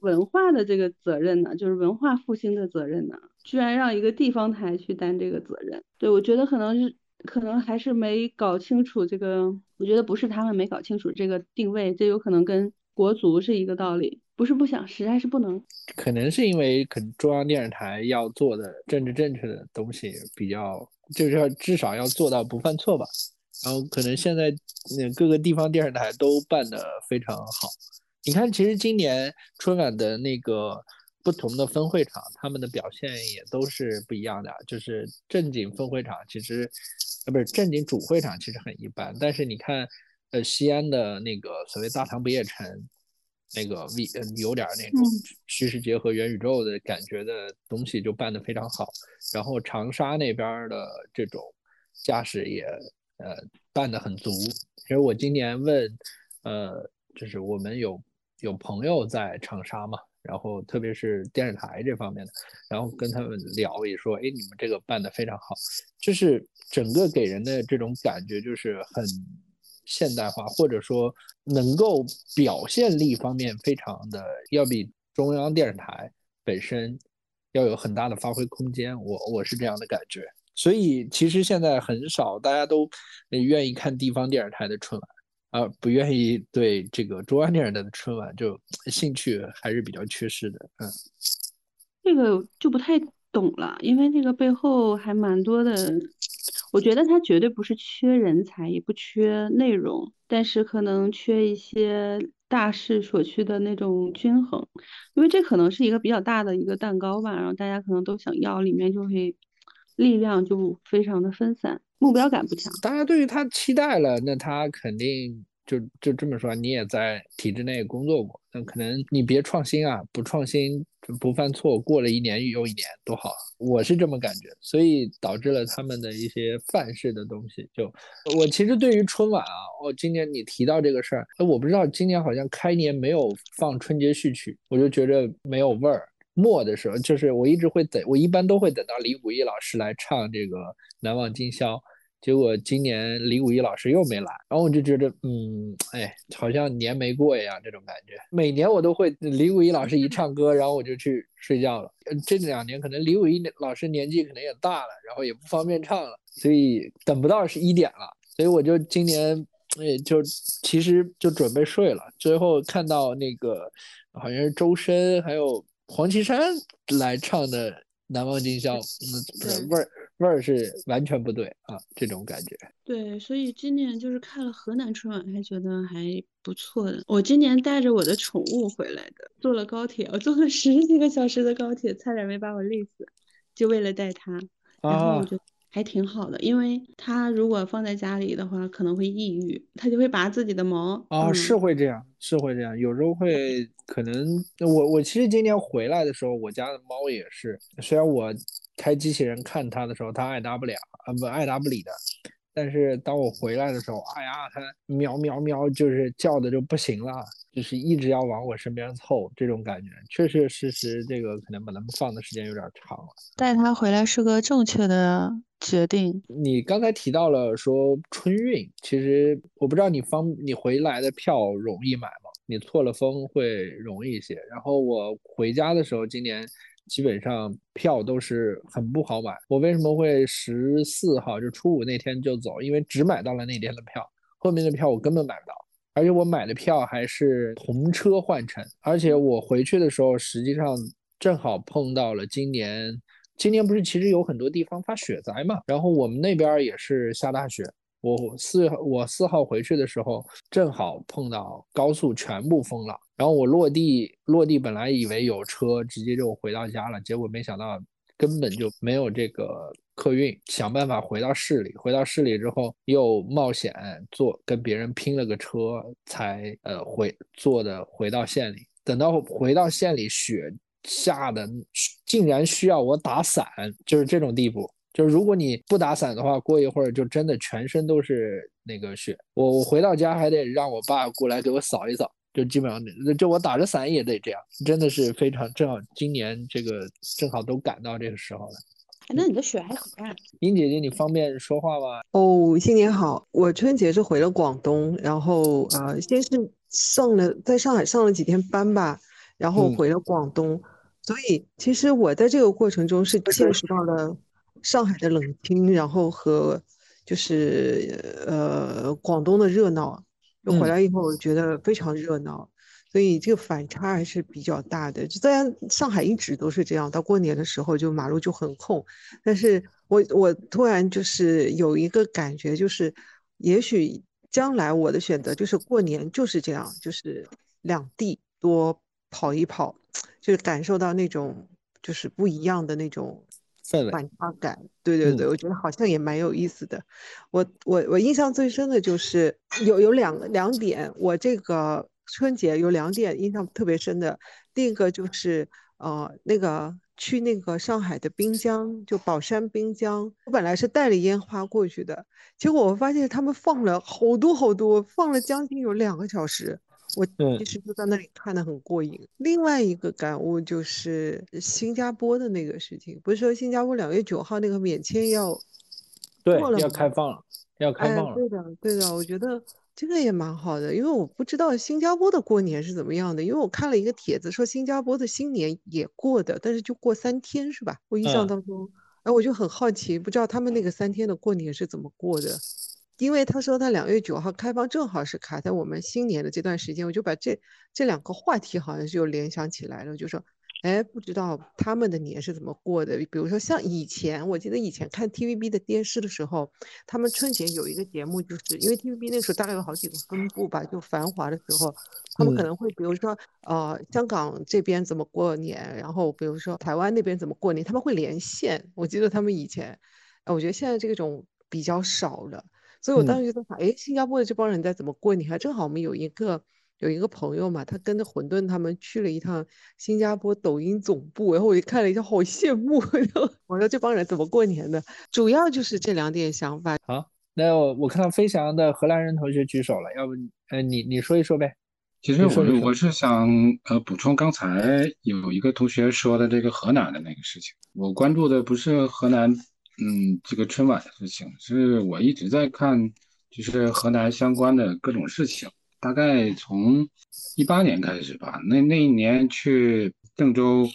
文化的这个责任呢？就是文化复兴的责任呢？居然让一个地方台去担这个责任？对我觉得可能是可能还是没搞清楚这个，我觉得不是他们没搞清楚这个定位，这有可能跟国足是一个道理。不是不想，实在是不能。可能是因为，可能中央电视台要做的政治正确的东西比较，就是要至少要做到不犯错吧。然后可能现在那各个地方电视台都办得非常好。你看，其实今年春晚的那个不同的分会场，他们的表现也都是不一样的。就是正经分会场其实，呃，不是正经主会场其实很一般。但是你看，呃，西安的那个所谓大唐不夜城。那个 V 嗯有点那种虚实结合元宇宙的感觉的东西就办得非常好，然后长沙那边的这种架势也呃办得很足。其实我今年问呃就是我们有有朋友在长沙嘛，然后特别是电视台这方面的，然后跟他们聊也说，哎你们这个办得非常好，就是整个给人的这种感觉就是很。现代化，或者说能够表现力方面非常的，要比中央电视台本身要有很大的发挥空间。我我是这样的感觉。所以其实现在很少大家都愿意看地方电视台的春晚，而不愿意对这个中央电视台的春晚就兴趣还是比较缺失的。嗯，这个就不太懂了，因为这个背后还蛮多的。我觉得他绝对不是缺人才，也不缺内容，但是可能缺一些大势所趋的那种均衡，因为这可能是一个比较大的一个蛋糕吧，然后大家可能都想要，里面就会力量就非常的分散，目标感不强。大家对于他期待了，那他肯定。就就这么说，你也在体制内工作过，那可能你别创新啊，不创新不犯错，过了一年又一年多好，我是这么感觉，所以导致了他们的一些范式的东西。就我其实对于春晚啊，哦，今年你提到这个事儿，我不知道今年好像开年没有放春节序曲，我就觉得没有味儿。末的时候，就是我一直会等，我一般都会等到李谷一老师来唱这个《难忘今宵》。结果今年李谷一老师又没来，然后我就觉得，嗯，哎，好像年没过一样，这种感觉。每年我都会李谷一老师一唱歌，然后我就去睡觉了。这两年可能李谷一老师年纪可能也大了，然后也不方便唱了，所以等不到十一点了。所以我就今年，哎，就其实就准备睡了。最后看到那个好像是周深还有黄绮珊来唱的《难忘今宵》，嗯，味儿。味儿是完全不对啊，这种感觉。对，所以今年就是看了河南春晚，还觉得还不错的。我今年带着我的宠物回来的，坐了高铁，我坐了十几个小时的高铁，差点没把我累死，就为了带它。然后我就。还挺好的，因为它如果放在家里的话，可能会抑郁，它就会拔自己的毛。哦，是会这样，是会这样，有时候会可能。我我其实今天回来的时候，我家的猫也是，虽然我开机器人看它的时候，它爱答不了啊，不爱答不理的。但是当我回来的时候，哎呀，它喵喵喵，就是叫的就不行了，就是一直要往我身边凑，这种感觉，确确实实，这个可能把它们放的时间有点长了。带它回来是个正确的决定。你刚才提到了说春运，其实我不知道你方你回来的票容易买吗？你错了峰会容易一些。然后我回家的时候，今年。基本上票都是很不好买。我为什么会十四号就初五那天就走？因为只买到了那天的票，后面的票我根本买不到。而且我买的票还是同车换乘。而且我回去的时候，实际上正好碰到了今年，今年不是其实有很多地方发雪灾嘛？然后我们那边也是下大雪。我四我四号回去的时候，正好碰到高速全部封了。然后我落地落地，本来以为有车，直接就回到家了。结果没想到根本就没有这个客运，想办法回到市里。回到市里之后，又冒险坐跟别人拼了个车，才呃回坐的回到县里。等到回到县里，雪下的竟然需要我打伞，就是这种地步。就是如果你不打伞的话，过一会儿就真的全身都是那个雪。我我回到家还得让我爸过来给我扫一扫，就基本上就我打着伞也得这样，真的是非常正好。今年这个正好都赶到这个时候了。那你的雪还很大。英姐姐，你方便说话吗？哦，新年好，我春节是回了广东，然后啊，先是上了在上海上了几天班吧，然后回了广东，所以其实我在这个过程中是见识到了。上海的冷清，然后和就是呃广东的热闹，回来以后我觉得非常热闹，所以这个反差还是比较大的。虽然上海一直都是这样，到过年的时候就马路就很空，但是我我突然就是有一个感觉，就是也许将来我的选择就是过年就是这样，就是两地多跑一跑，就是感受到那种就是不一样的那种氛围。反差感，对对对，我觉得好像也蛮有意思的。我我我印象最深的就是有有两两点，我这个春节有两点印象特别深的。第一个就是呃那个去那个上海的滨江，就宝山滨江，我本来是带了烟花过去的，结果我发现他们放了好多好多，放了将近有两个小时。我其实就在那里看的很过瘾。另外一个感悟就是新加坡的那个事情，不是说新加坡两月九号那个免签要对要开放了，要开放了。对的，对的，我觉得这个也蛮好的，因为我不知道新加坡的过年是怎么样的，因为我看了一个帖子说新加坡的新年也过的，但是就过三天是吧？我印象当中，哎，我就很好奇，不知道他们那个三天的过年是怎么过的。因为他说他两月九号开放，正好是卡在我们新年的这段时间，我就把这这两个话题好像就联想起来了，就说，哎，不知道他们的年是怎么过的。比如说像以前，我记得以前看 TVB 的电视的时候，他们春节有一个节目，就是因为 TVB 那时候大概有好几个分部吧，就繁华的时候，他们可能会比如说，呃，香港这边怎么过年，然后比如说台湾那边怎么过年，他们会连线。我记得他们以前，我觉得现在这种比较少了。所以我当时就在想，哎，新加坡的这帮人在怎么过年？正好我们有一个有一个朋友嘛，他跟着混沌他们去了一趟新加坡抖音总部，然后我就看了一下，好羡慕。*laughs* 我说这帮人怎么过年的？主要就是这两点想法。好，那我我看到飞翔的荷兰人同学举手了，要不，呃，你你说一说呗。其实我我是想呃补充刚才有一个同学说的这个河南的那个事情，我关注的不是河南。嗯，这个春晚的事情是我一直在看，就是河南相关的各种事情。大概从一八年开始吧，那那一年去郑州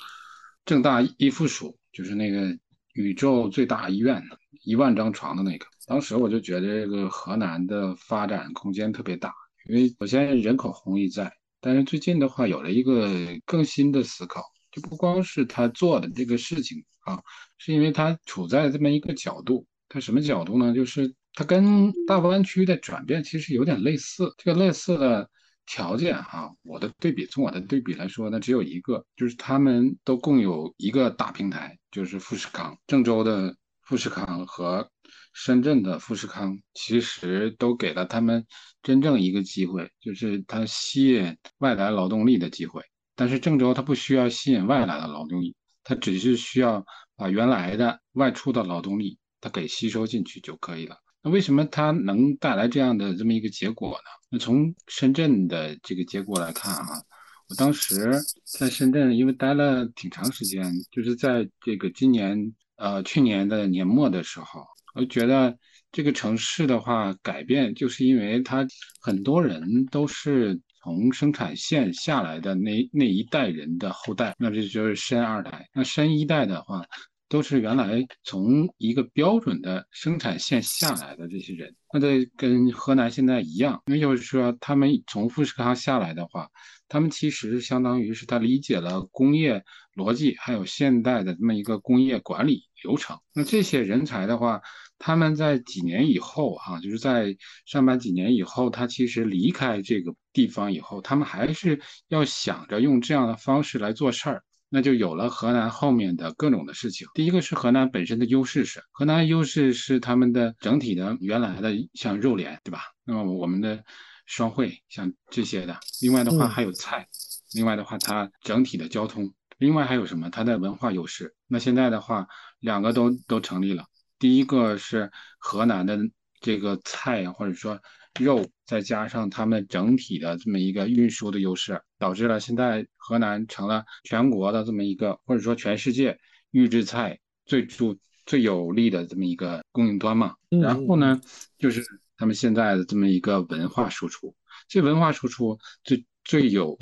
郑大一附属，就是那个宇宙最大医院，一万张床的那个。当时我就觉得这个河南的发展空间特别大，因为首先人口红利在，但是最近的话有了一个更新的思考。就不光是他做的这个事情啊，是因为它处在这么一个角度，它什么角度呢？就是它跟大湾区的转变其实有点类似。这个类似的条件啊，我的对比，从我的对比来说呢，只有一个，就是他们都共有一个大平台，就是富士康。郑州的富士康和深圳的富士康，其实都给了他们真正一个机会，就是它吸引外来劳动力的机会。但是郑州它不需要吸引外来的劳动力，它只是需要把原来的外出的劳动力它给吸收进去就可以了。那为什么它能带来这样的这么一个结果呢？那从深圳的这个结果来看啊。我当时在深圳，因为待了挺长时间，就是在这个今年呃去年的年末的时候，我觉得这个城市的话改变，就是因为它很多人都是从生产线下来的那那一代人的后代，那这就是深二代。那深一代的话，都是原来从一个标准的生产线下来的这些人，那这跟河南现在一样，因为就是说他们从富士康下来的话。他们其实相当于是他理解了工业逻辑，还有现代的这么一个工业管理流程。那这些人才的话，他们在几年以后，哈，就是在上班几年以后，他其实离开这个地方以后，他们还是要想着用这样的方式来做事儿。那就有了河南后面的各种的事情。第一个是河南本身的优势是，河南优势是他们的整体的原来的像肉联，对吧？那么我们的。双汇像这些的，另外的话还有菜，另外的话它整体的交通，另外还有什么？它的文化优势。那现在的话，两个都都成立了。第一个是河南的这个菜或者说肉，再加上他们整体的这么一个运输的优势，导致了现在河南成了全国的这么一个或者说全世界预制菜最主最有利的这么一个供应端嘛。然后呢，就是。他们现在的这么一个文化输出，这文化输出最最有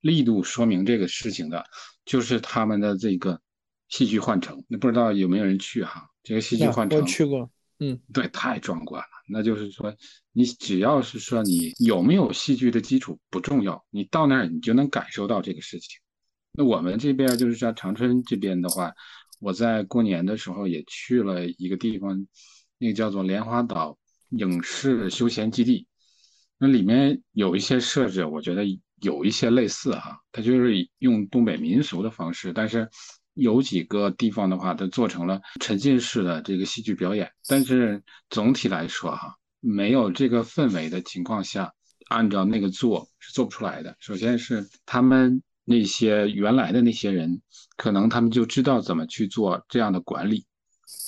力度说明这个事情的，就是他们的这个戏剧换乘。那不知道有没有人去哈？这个戏剧换乘，我去过，嗯，对，太壮观了。那就是说，你只要是说你有没有戏剧的基础不重要，你到那儿你就能感受到这个事情。那我们这边就是在长春这边的话，我在过年的时候也去了一个地方，那个叫做莲花岛。影视休闲基地，那里面有一些设置，我觉得有一些类似哈，它就是用东北民俗的方式，但是有几个地方的话，它做成了沉浸式的这个戏剧表演。但是总体来说哈，没有这个氛围的情况下，按照那个做是做不出来的。首先是他们那些原来的那些人，可能他们就知道怎么去做这样的管理。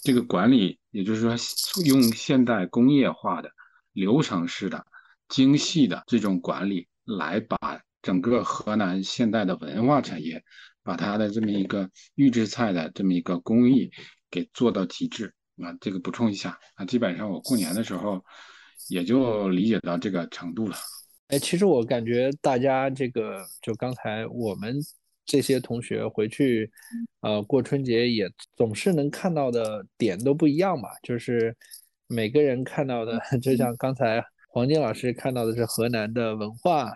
这个管理，也就是说，用现代工业化的、流程式的、精细的这种管理，来把整个河南现代的文化产业，把它的这么一个预制菜的这么一个工艺给做到极致啊。这个补充一下啊，基本上我过年的时候也就理解到这个程度了。哎，其实我感觉大家这个，就刚才我们。这些同学回去，呃，过春节也总是能看到的点都不一样吧？就是每个人看到的，*laughs* 就像刚才黄金老师看到的是河南的文化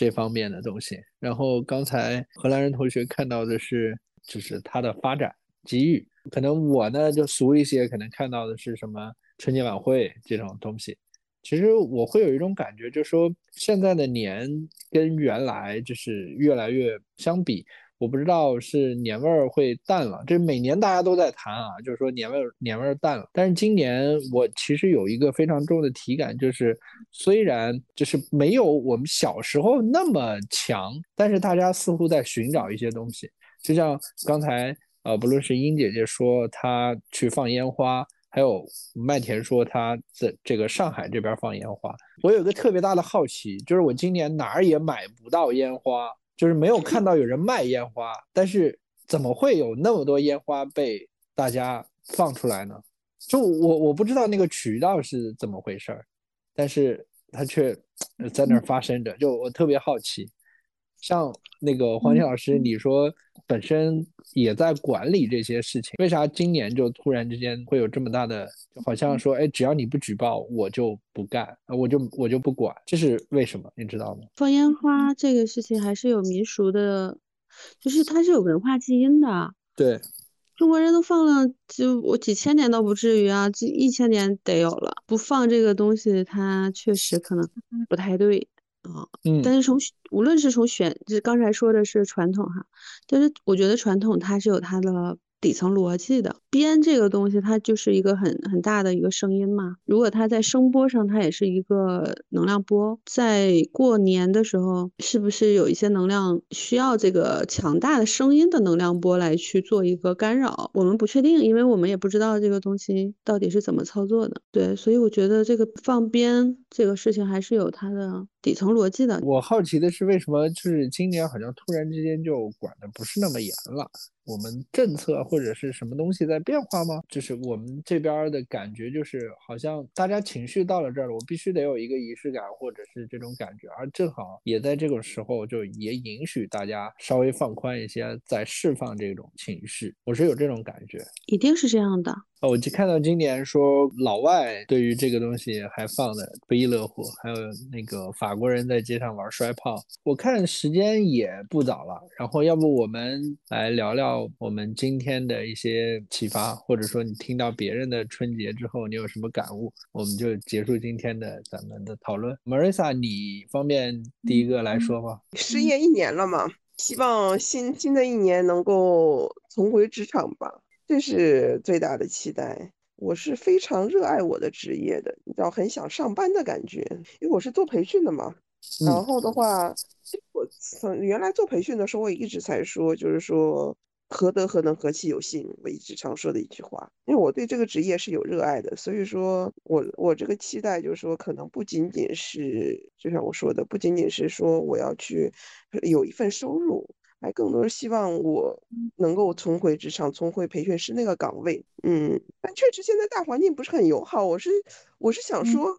这方面的东西，然后刚才荷兰人同学看到的是就是它的发展机遇。可能我呢就俗一些，可能看到的是什么春节晚会这种东西。其实我会有一种感觉，就是说现在的年跟原来就是越来越相比，我不知道是年味儿会淡了。这每年大家都在谈啊，就是说年味儿年味儿淡了。但是今年我其实有一个非常重的体感，就是虽然就是没有我们小时候那么强，但是大家似乎在寻找一些东西。就像刚才呃，不论是英姐姐说她去放烟花。还有麦田说他在这个上海这边放烟花，我有个特别大的好奇，就是我今年哪儿也买不到烟花，就是没有看到有人卖烟花，但是怎么会有那么多烟花被大家放出来呢？就我我不知道那个渠道是怎么回事儿，但是它却在那儿发生着，就我特别好奇。像那个黄金老师，你说本身也在管理这些事情，为啥今年就突然之间会有这么大的，就好像说，哎，只要你不举报，我就不干，我就我就不管，这是为什么？你知道吗？放烟花这个事情还是有民俗的，就是它是有文化基因的。对，中国人都放了，就我几千年倒不至于啊，这一千年得有了。不放这个东西，它确实可能不太对。啊，嗯，但是从无论是从选，就是刚才说的是传统哈，但是我觉得传统它是有它的底层逻辑的，鞭这个东西，它就是一个很很大的一个声音嘛。如果它在声波上，它也是一个能量波。在过年的时候，是不是有一些能量需要这个强大的声音的能量波来去做一个干扰？我们不确定，因为我们也不知道这个东西到底是怎么操作的。对，所以我觉得这个放鞭这个事情还是有它的底层逻辑的。我好奇的是，为什么就是今年好像突然之间就管的不是那么严了？我们政策或者是什么东西在变化吗？就是我们这边的感觉，就是好像大家情绪到了这儿了，我必须得有一个仪式感，或者是这种感觉，而正好也在这个时候，就也允许大家稍微放宽一些，再释放这种情绪。我是有这种感觉，一定是这样的。哦，我就看到今年说老外对于这个东西还放的不亦乐乎，还有那个法国人在街上玩摔炮。我看时间也不早了，然后要不我们来聊聊我们今天的一些启发，或者说你听到别人的春节之后你有什么感悟，我们就结束今天的咱们的讨论。Marissa，你方便第一个来说吗？失业一年了嘛，希望新新的一年能够重回职场吧。这是最大的期待。我是非常热爱我的职业的，你知道，很想上班的感觉。因为我是做培训的嘛。然后的话，我从原来做培训的时候，我也一直在说，就是说，何德何能，何其有幸，我一直常说的一句话。因为我对这个职业是有热爱的，所以说我我这个期待就是说，可能不仅仅是就像我说的，不仅仅是说我要去有一份收入。还更多是希望我能够重回职场，重回培训师那个岗位。嗯，但确实现在大环境不是很友好。我是我是想说，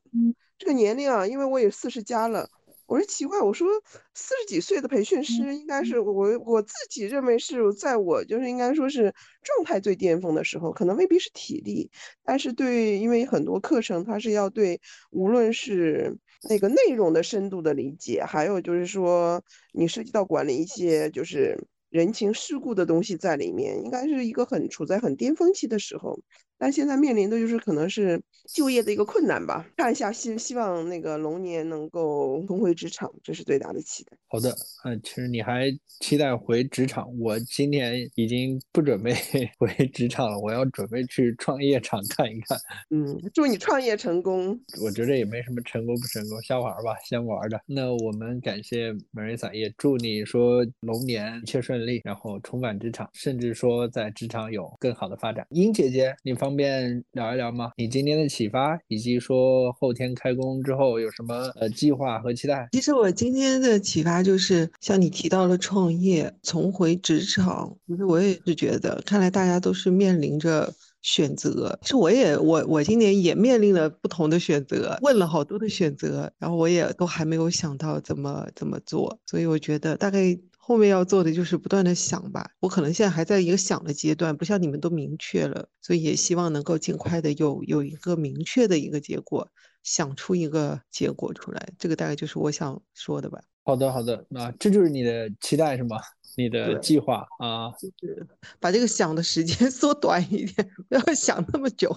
这个年龄啊，因为我也四十加了。我是奇怪，我说四十几岁的培训师，应该是我我自己认为是在我就是应该说是状态最巅峰的时候，可能未必是体力，但是对，因为很多课程它是要对无论是那个内容的深度的理解，还有就是说你涉及到管理一些就是人情世故的东西在里面，应该是一个很处在很巅峰期的时候。但现在面临的就是可能是就业的一个困难吧。看一下，希希望那个龙年能够重回职场，这是最大的期待。好的，嗯，其实你还期待回职场，我今年已经不准备 *laughs* 回职场了，我要准备去创业场看一看。嗯，祝你创业成功。我觉得也没什么成功不成功，瞎玩吧，先玩的。那我们感谢 Marissa，也祝你说龙年一切顺利，然后重返职场，甚至说在职场有更好的发展。英姐姐，你方。方便聊一聊吗？你今天的启发，以及说后天开工之后有什么呃计划和期待？其实我今天的启发就是，像你提到了创业、重回职场，其实我也是觉得，看来大家都是面临着选择。其实我也我我今年也面临了不同的选择，问了好多的选择，然后我也都还没有想到怎么怎么做，所以我觉得大概。后面要做的就是不断的想吧，我可能现在还在一个想的阶段，不像你们都明确了，所以也希望能够尽快的有有一个明确的一个结果，想出一个结果出来，这个大概就是我想说的吧。好的，好的，那这就是你的期待是吗？你的计划啊，就是把这个想的时间 *laughs* 缩短一点，不要想那么久。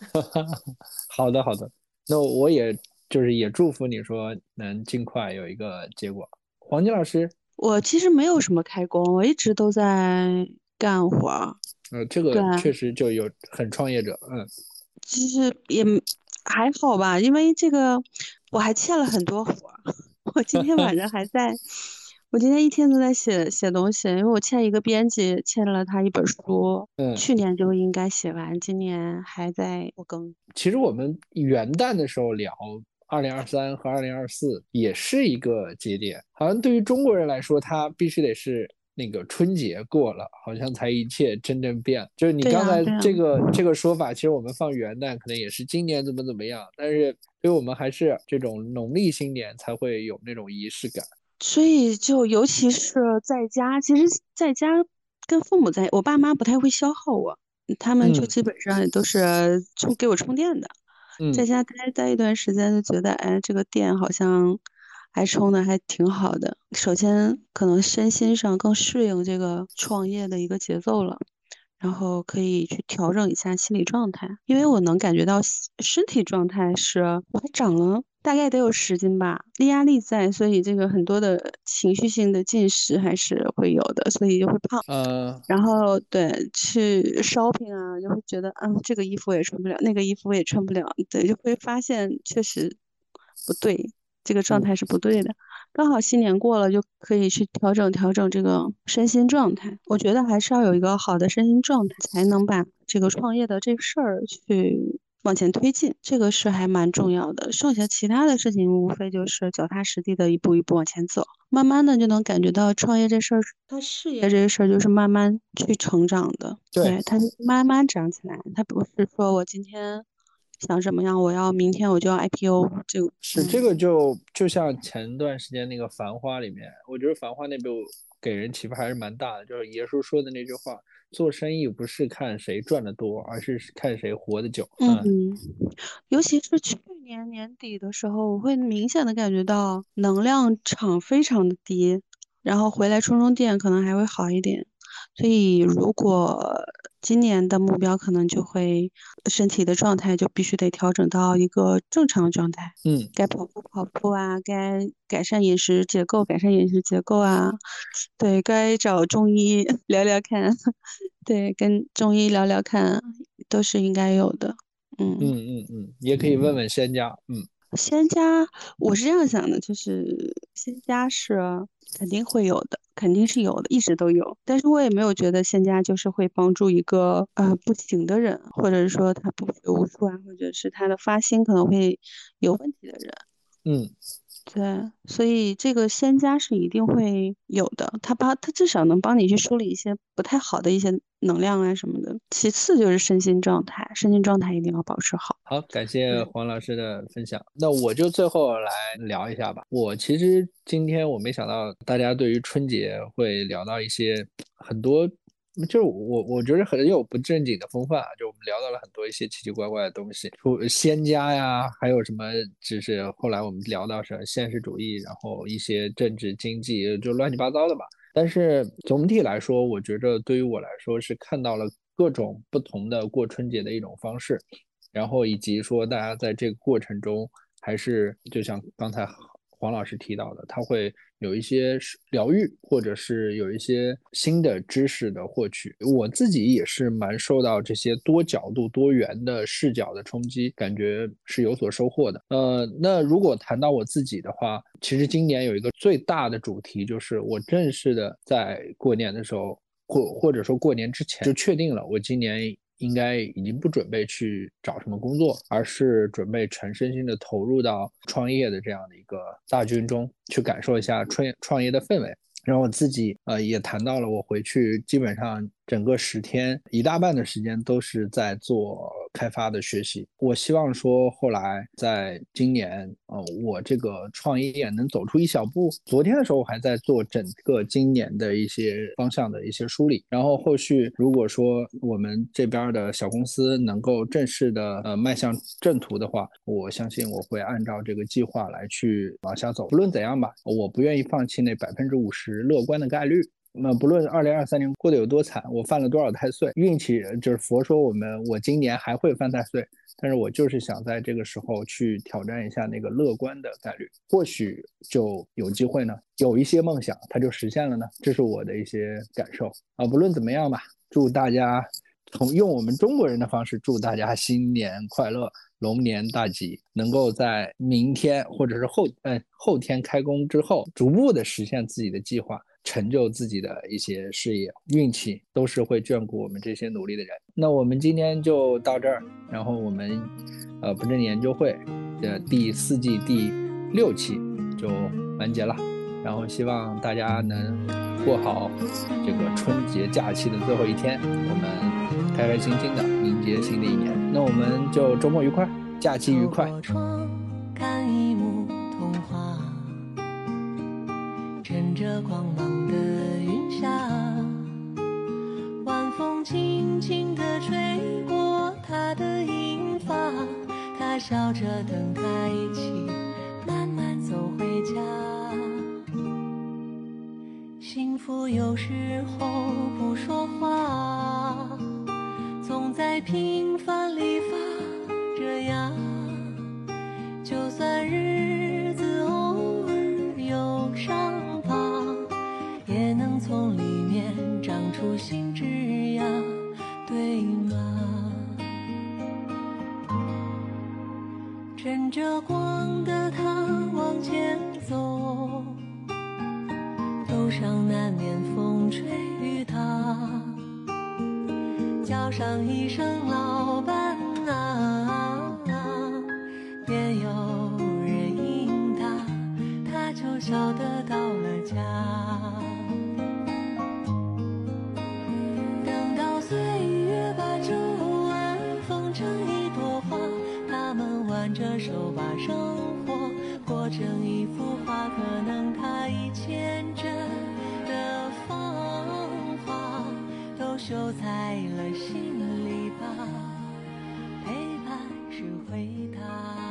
*laughs* 好的，好的，那我也就是也祝福你说能尽快有一个结果。黄金老师。我其实没有什么开工，我一直都在干活儿。呃，这个确实就有很创业者，嗯。其实也还好吧，因为这个我还欠了很多活儿。*laughs* 我今天晚上还在，我今天一天都在写写东西，因为我欠一个编辑，欠了他一本书，嗯，去年就应该写完，今年还在我更。其实我们元旦的时候聊。二零二三和二零二四也是一个节点，好像对于中国人来说，它必须得是那个春节过了，好像才一切真正变。就是你刚才这个这个说法，其实我们放元旦可能也是今年怎么怎么样，但是对我们还是这种农历新年才会有那种仪式感。所以就尤其是在家，其实在家跟父母在，我爸妈不太会消耗我，他们就基本上都是充给我充电的。在家待待一段时间，就觉得哎，这个店好像还充的还挺好的。首先，可能身心上更适应这个创业的一个节奏了，然后可以去调整一下心理状态。因为我能感觉到身体状态是我还长了大概得有十斤吧。压力在，所以这个很多的情绪性的进食还是会有的，所以就会胖。呃，然后对去 shopping 啊，就会觉得，嗯，这个衣服我也穿不了，那个衣服我也穿不了，对，就会发现确实不对，这个状态是不对的。刚好新年过了，就可以去调整调整这个身心状态。我觉得还是要有一个好的身心状态，才能把这个创业的这事儿去往前推进，这个是还蛮重要的。剩下其他的事情，无非就是脚踏实地的一步一步往前走，慢慢的就能感觉到创业这事儿，他事业这事儿就是慢慢去成长的，对，它慢慢长起来，他不是说我今天。想什么样？我要明天我就要 IPO，就是这个就就像前段时间那个《繁花》里面，我觉得《繁花》那部给人启发还是蛮大的，就是爷叔说的那句话：做生意不是看谁赚的多，而是看谁活得久。嗯，尤其是去年年底的时候，我会明显的感觉到能量场非常的低，然后回来充充电可能还会好一点。所以如果今年的目标可能就会身体的状态就必须得调整到一个正常状态，嗯，该跑步跑步啊，该改善饮食结构改善饮食结构啊，对该找 *laughs* 中医聊聊看，对跟中医聊聊看都是应该有的，嗯。嗯嗯嗯，也可以问问仙家，嗯，仙家我是这样想的，就是仙家是肯定会有的。肯定是有的，一直都有，但是我也没有觉得仙家就是会帮助一个呃不行的人，或者是说他不学无术啊，或者是他的发心可能会有问题的人，嗯，对，所以这个仙家是一定会有的，他帮他至少能帮你去梳理一些不太好的一些能量啊什么的。其次就是身心状态，身心状态一定要保持好。好，感谢黄老师的分享，那我就最后来聊一下吧。我其实。今天我没想到大家对于春节会聊到一些很多，就是我我觉得很有不正经的风范啊，就我们聊到了很多一些奇奇怪怪的东西，说仙家呀，还有什么，就是后来我们聊到什么现实主义，然后一些政治经济，就乱七八糟的吧。但是总体来说，我觉得对于我来说是看到了各种不同的过春节的一种方式，然后以及说大家在这个过程中还是就像刚才。黄老师提到的，他会有一些疗愈，或者是有一些新的知识的获取。我自己也是蛮受到这些多角度、多元的视角的冲击，感觉是有所收获的。呃，那如果谈到我自己的话，其实今年有一个最大的主题，就是我正式的在过年的时候，或或者说过年之前就确定了，我今年。应该已经不准备去找什么工作，而是准备全身心的投入到创业的这样的一个大军中去感受一下创业创业的氛围。然后我自己呃也谈到了，我回去基本上整个十天一大半的时间都是在做开发的学习。我希望说后来在今年呃我这个创业能走出一小步。昨天的时候我还在做整个今年的一些方向的一些梳理。然后后续如果说我们这边的小公司能够正式的呃迈向正途的话，我相信我会按照这个计划来去往下走。不论怎样吧，我不愿意放弃那百分之五十。乐观的概率，那不论二零二三年过得有多惨，我犯了多少太岁，运气就是佛说我们我今年还会犯太岁，但是我就是想在这个时候去挑战一下那个乐观的概率，或许就有机会呢，有一些梦想它就实现了呢，这是我的一些感受啊。不论怎么样吧，祝大家从用我们中国人的方式，祝大家新年快乐。龙年大吉，能够在明天或者是后嗯后天开工之后，逐步的实现自己的计划，成就自己的一些事业，运气都是会眷顾我们这些努力的人。那我们今天就到这儿，然后我们呃不正研究会的第四季第六期就完结了，然后希望大家能过好这个春节假期的最后一天，我们开开心心的迎接新的一年。那我们就周末愉快，假期愉快。看一幕童话，趁着光芒下，晚风轻轻地吹过她的银发，她笑着等他一起慢慢走回家。幸福有时候不说话。总在平凡里发着芽，就算日。着光的他往前走，路上难免风吹雨打，叫上一声老手把生活过成一幅画可能他一千帧的芳华都绣在了心里吧陪伴是回答。